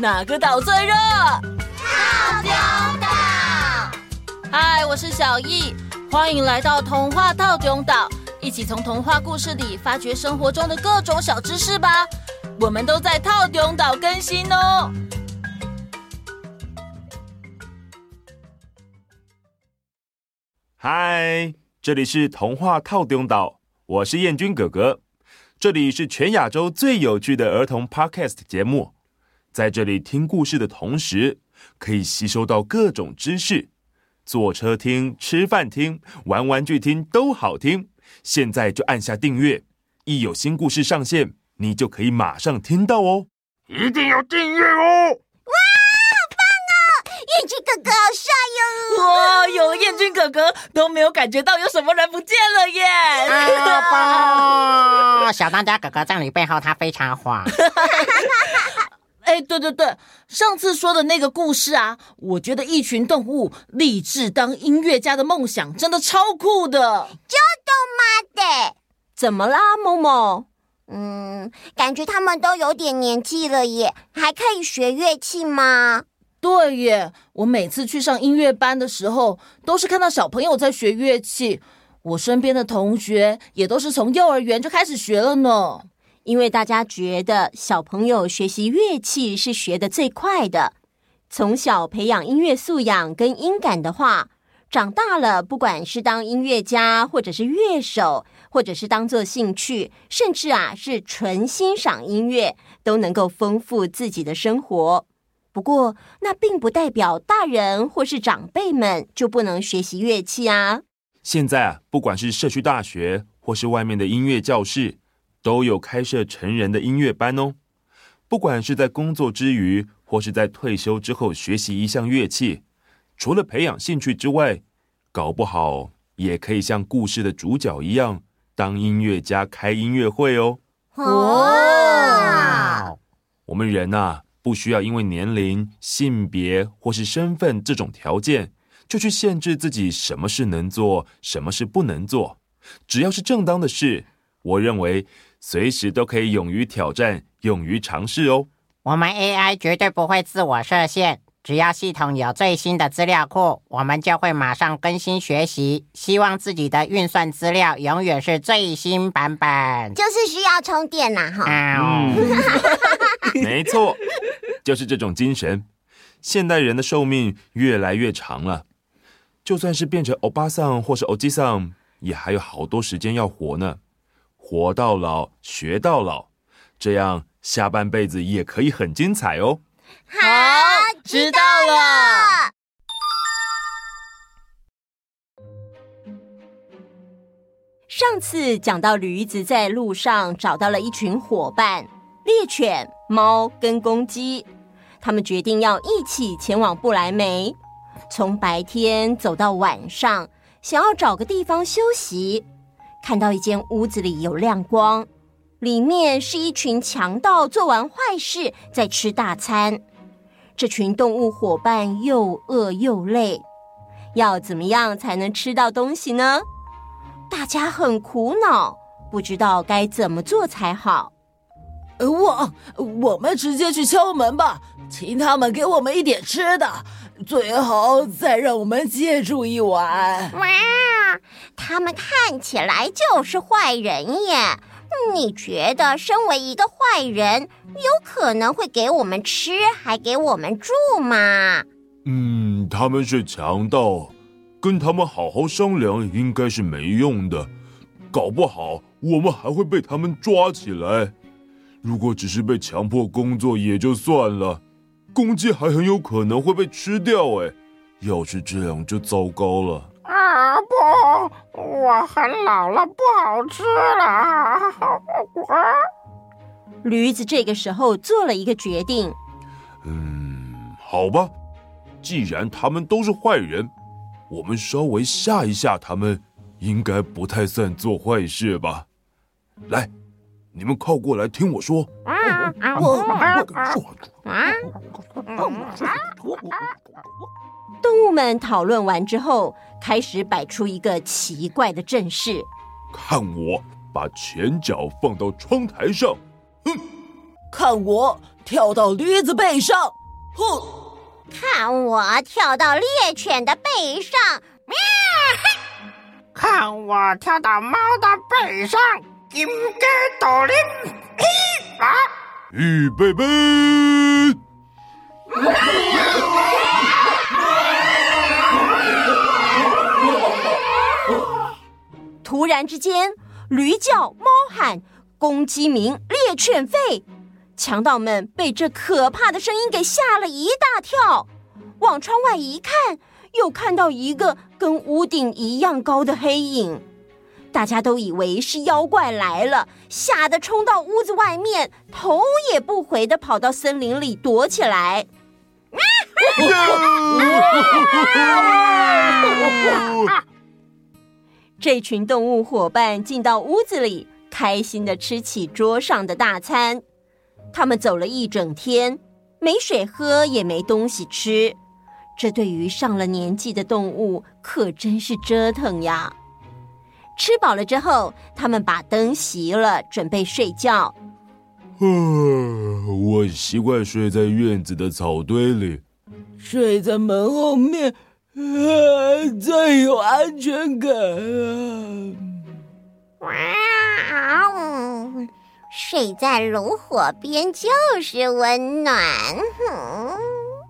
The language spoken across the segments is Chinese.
哪个岛最热？套丁岛。嗨，我是小艺，欢迎来到童话套丁岛，一起从童话故事里发掘生活中的各种小知识吧。我们都在套丁岛更新哦。嗨，这里是童话套丁岛，我是彦君哥哥。这里是全亚洲最有趣的儿童 Podcast 节目，在这里听故事的同时，可以吸收到各种知识，坐车听、吃饭听、玩玩具听都好听。现在就按下订阅，一有新故事上线，你就可以马上听到哦。一定要订阅哦！哇，好棒哦！燕君哥哥好帅哟！哇，有了燕君哥哥都没有感觉到有什么人不见了耶！啊不，小当家哥哥在你背后，他非常慌。哎，对对对，上次说的那个故事啊，我觉得一群动物立志当音乐家的梦想真的超酷的。就都妈的，怎么啦，某某？嗯，感觉他们都有点年纪了耶，还可以学乐器吗？对耶，我每次去上音乐班的时候，都是看到小朋友在学乐器。我身边的同学也都是从幼儿园就开始学了呢。因为大家觉得小朋友学习乐器是学得最快的，从小培养音乐素养跟音感的话，长大了不管是当音乐家，或者是乐手，或者是当做兴趣，甚至啊是纯欣赏音乐，都能够丰富自己的生活。不过，那并不代表大人或是长辈们就不能学习乐器啊。现在啊，不管是社区大学或是外面的音乐教室，都有开设成人的音乐班哦。不管是在工作之余，或是在退休之后学习一项乐器，除了培养兴趣之外，搞不好也可以像故事的主角一样，当音乐家开音乐会哦。哦，我们人呐。不需要因为年龄、性别或是身份这种条件，就去限制自己什么事能做，什么事不能做。只要是正当的事，我认为随时都可以勇于挑战、勇于尝试哦。我们 AI 绝对不会自我设限，只要系统有最新的资料库，我们就会马上更新学习。希望自己的运算资料永远是最新版本。就是需要充电呐，哈。嗯，没错。就是这种精神，现代人的寿命越来越长了。就算是变成欧巴桑或是欧吉桑，也还有好多时间要活呢。活到老，学到老，这样下半辈子也可以很精彩哦。好，知道了。上次讲到驴子在路上找到了一群伙伴：猎犬、猫跟公鸡。他们决定要一起前往不来梅，从白天走到晚上，想要找个地方休息。看到一间屋子里有亮光，里面是一群强盗做完坏事在吃大餐。这群动物伙伴又饿又累，要怎么样才能吃到东西呢？大家很苦恼，不知道该怎么做才好。我我们直接去敲门吧。请他们给我们一点吃的，最好再让我们借住一晚。哇，他们看起来就是坏人耶！你觉得身为一个坏人，有可能会给我们吃，还给我们住吗？嗯，他们是强盗，跟他们好好商量应该是没用的，搞不好我们还会被他们抓起来。如果只是被强迫工作也就算了。公鸡还很有可能会被吃掉，哎，要是这样就糟糕了。啊不，我很老了，不好吃了。驴子这个时候做了一个决定。嗯，好吧，既然他们都是坏人，我们稍微吓一吓他们，应该不太算做坏事吧？来。你们靠过来听我说。动物们讨论完之后，开始摆出一个奇怪的阵势。看我把前脚放到窗台上，哼！看我跳到驴子背上，哼！看我跳到猎犬的背上，喵！看我跳到猫的背上，金鸡独立，嘿啊！预备备！突然之间，驴叫、猫喊，公鸡鸣，猎犬吠，强盗们被这可怕的声音给吓了一大跳。往窗外一看，又看到一个跟屋顶一样高的黑影，大家都以为是妖怪来了，吓得冲到屋子外面，头也不回的跑到森林里躲起来。这群动物伙伴进到屋子里，开心的吃起桌上的大餐。他们走了一整天，没水喝，也没东西吃。这对于上了年纪的动物可真是折腾呀！吃饱了之后，他们把灯熄了，准备睡觉。嗯，我习惯睡在院子的草堆里，睡在门后面。啊，最有安全感啊！哇哦，睡在炉火边就是温暖。哼，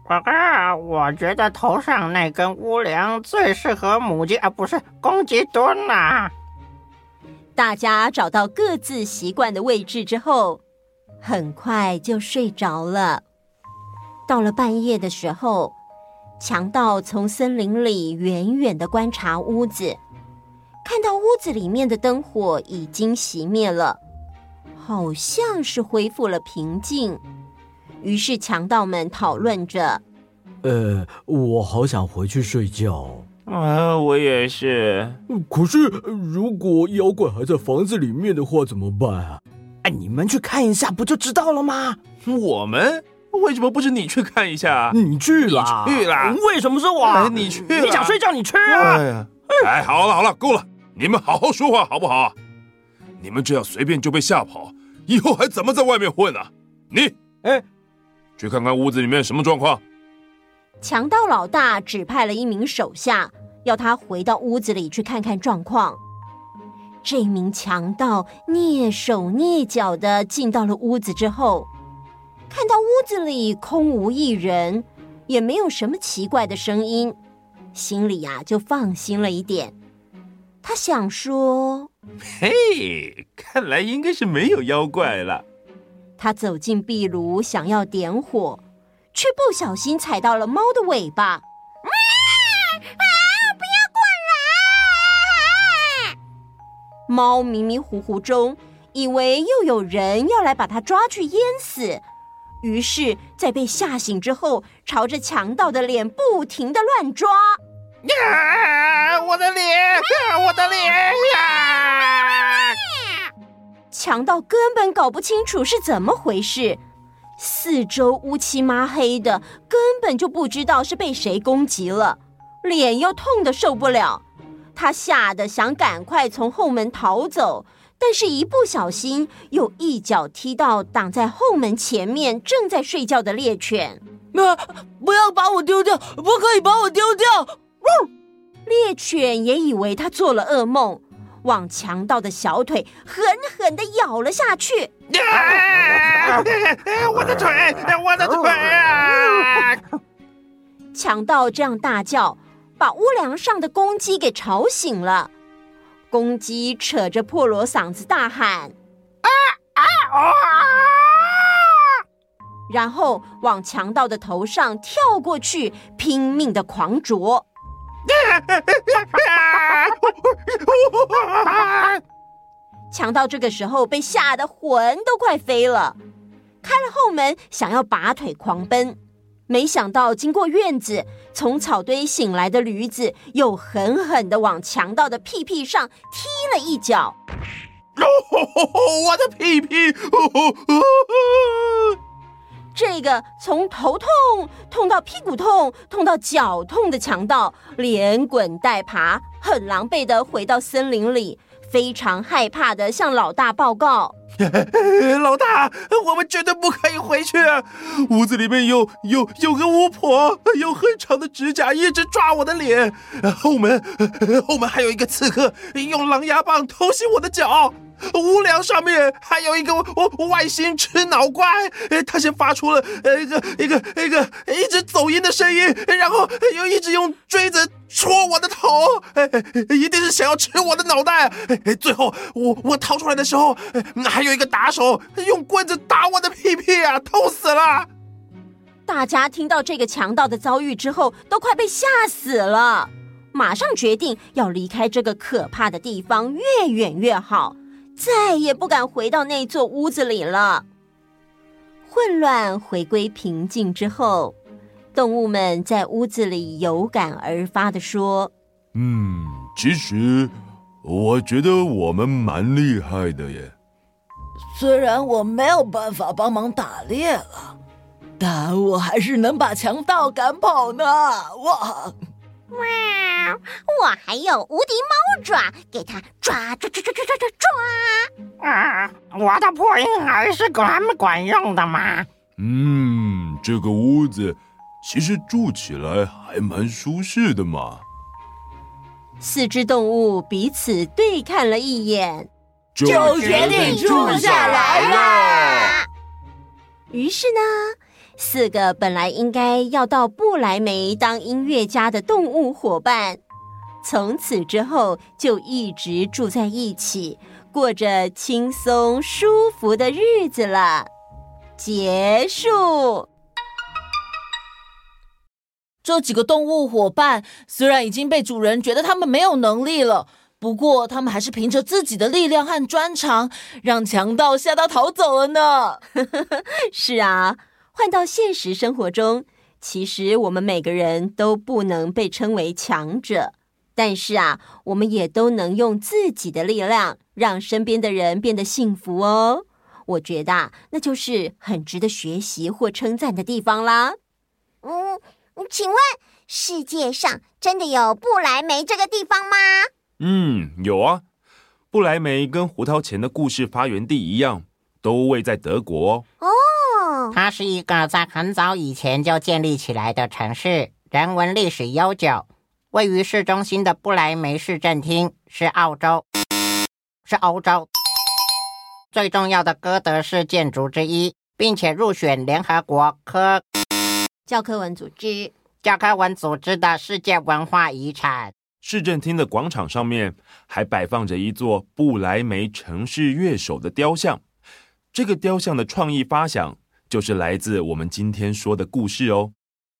哥哥，我觉得头上那根屋梁最适合母鸡，啊不是公鸡蹲呐。大家找到各自习惯的位置之后，很快就睡着了。到了半夜的时候。强盗从森林里远远地观察屋子，看到屋子里面的灯火已经熄灭了，好像是恢复了平静。于是强盗们讨论着：“呃，我好想回去睡觉。”“啊，我也是。”“可是如果妖怪还在房子里面的话，怎么办啊？”“哎，你们去看一下，不就知道了吗？”“我们？”为什么不是你去看一下？你去了，你去了。为什么是我？哎，你去。你想睡觉，你去啊！哎呀，哎，好了好了，够了，你们好好说话好不好？你们这样随便就被吓跑，以后还怎么在外面混啊？你，哎，去看看屋子里面什么状况。强盗老大指派了一名手下，要他回到屋子里去看看状况。这名强盗蹑手蹑脚的进到了屋子之后。看到屋子里空无一人，也没有什么奇怪的声音，心里呀就放心了一点。他想说：“嘿，看来应该是没有妖怪了。”他走进壁炉，想要点火，却不小心踩到了猫的尾巴。啊！啊！不要过来！猫迷迷糊糊中，以为又有人要来把它抓去淹死。于是，在被吓醒之后，朝着强盗的脸不停的乱抓。啊！我的脸！啊！我的脸呀！强盗根本搞不清楚是怎么回事，四周乌漆麻黑的，根本就不知道是被谁攻击了，脸又痛得受不了，他吓得想赶快从后门逃走。但是，一不小心又一脚踢到挡在后门前面正在睡觉的猎犬。那、啊、不要把我丢掉，不可以把我丢掉！猎犬也以为他做了噩梦，往强盗的小腿狠狠地咬了下去。啊、我的腿，我的腿啊！强盗这样大叫，把屋梁上的公鸡给吵醒了。公鸡扯着破锣嗓子大喊：“啊啊啊！”然后往强盗的头上跳过去，拼命的狂啄。强盗这个时候被吓得魂都快飞了，开了后门想要拔腿狂奔。没想到，经过院子，从草堆醒来的驴子又狠狠的往强盗的屁屁上踢了一脚。哦，我的屁屁！这从头痛痛到屁股痛，痛到脚痛的强盗，连滚带爬，很狼狈地回到森林里，非常害怕地向老大报告：“ 老大，我们绝对不可以回去。屋子里面有有有个巫婆，有很长的指甲，一直抓我的脸。后门后门还有一个刺客，用狼牙棒偷袭我的脚。屋梁上面还有一个外星吃脑怪，他先发出了呃一个一个一个一直走音的声音，然后又一直用锥子戳我的头，一定是想要吃我的脑袋。最后我我逃出来的时候，还有一个打手用棍子打我的屁屁啊，痛死了！大家听到这个强盗的遭遇之后，都快被吓死了，马上决定要离开这个可怕的地方，越远越好。再也不敢回到那座屋子里了。混乱回归平静之后，动物们在屋子里有感而发的说：“嗯，其实我觉得我们蛮厉害的耶。虽然我没有办法帮忙打猎了，但我还是能把强盗赶跑呢。哇！”哇！我还有无敌猫爪，给它抓抓抓抓抓抓抓抓！啊，我的破音还是管不管用的嘛？嗯，这个屋子其实住起来还蛮舒适的嘛。四只动物彼此对看了一眼，就决定住下来了。于是呢。四个本来应该要到不来梅当音乐家的动物伙伴，从此之后就一直住在一起，过着轻松舒服的日子了。结束。这几个动物伙伴虽然已经被主人觉得他们没有能力了，不过他们还是凭着自己的力量和专长，让强盗吓到逃走了呢。是啊。换到现实生活中，其实我们每个人都不能被称为强者，但是啊，我们也都能用自己的力量让身边的人变得幸福哦。我觉得啊那就是很值得学习或称赞的地方啦。嗯，请问世界上真的有不来梅这个地方吗？嗯，有啊。不来梅跟胡桃钳的故事发源地一样，都位在德国哦。它是一个在很早以前就建立起来的城市，人文历史悠久。位于市中心的布莱梅市政厅是澳洲，是欧洲最重要的哥德式建筑之一，并且入选联合国科教科文组织教科文组织的世界文化遗产。市政厅的广场上面还摆放着一座不莱梅城市乐手的雕像，这个雕像的创意发想。就是来自我们今天说的故事哦，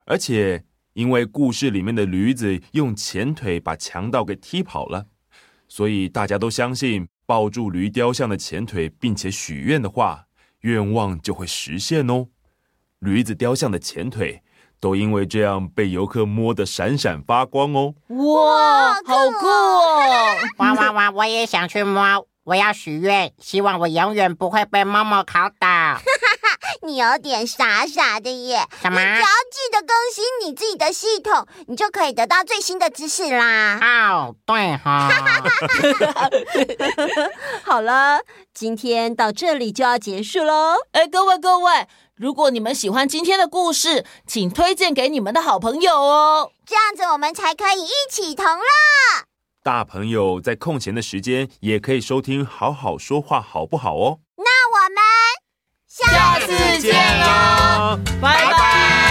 而且因为故事里面的驴子用前腿把强盗给踢跑了，所以大家都相信抱住驴雕像的前腿，并且许愿的话，愿望就会实现哦。驴子雕像的前腿都因为这样被游客摸得闪闪发光哦。哇，好酷哦！哇哇哇！我也想去摸，我要许愿，希望我永远不会被猫猫考倒。你有点傻傻的耶！什么？你只要记得更新你自己的系统，你就可以得到最新的知识啦。哦，对哈。好了，今天到这里就要结束喽。哎，各位各位，如果你们喜欢今天的故事，请推荐给你们的好朋友哦。这样子我们才可以一起同乐。大朋友在空闲的时间也可以收听好好说话，好不好哦？下次见喽，拜拜。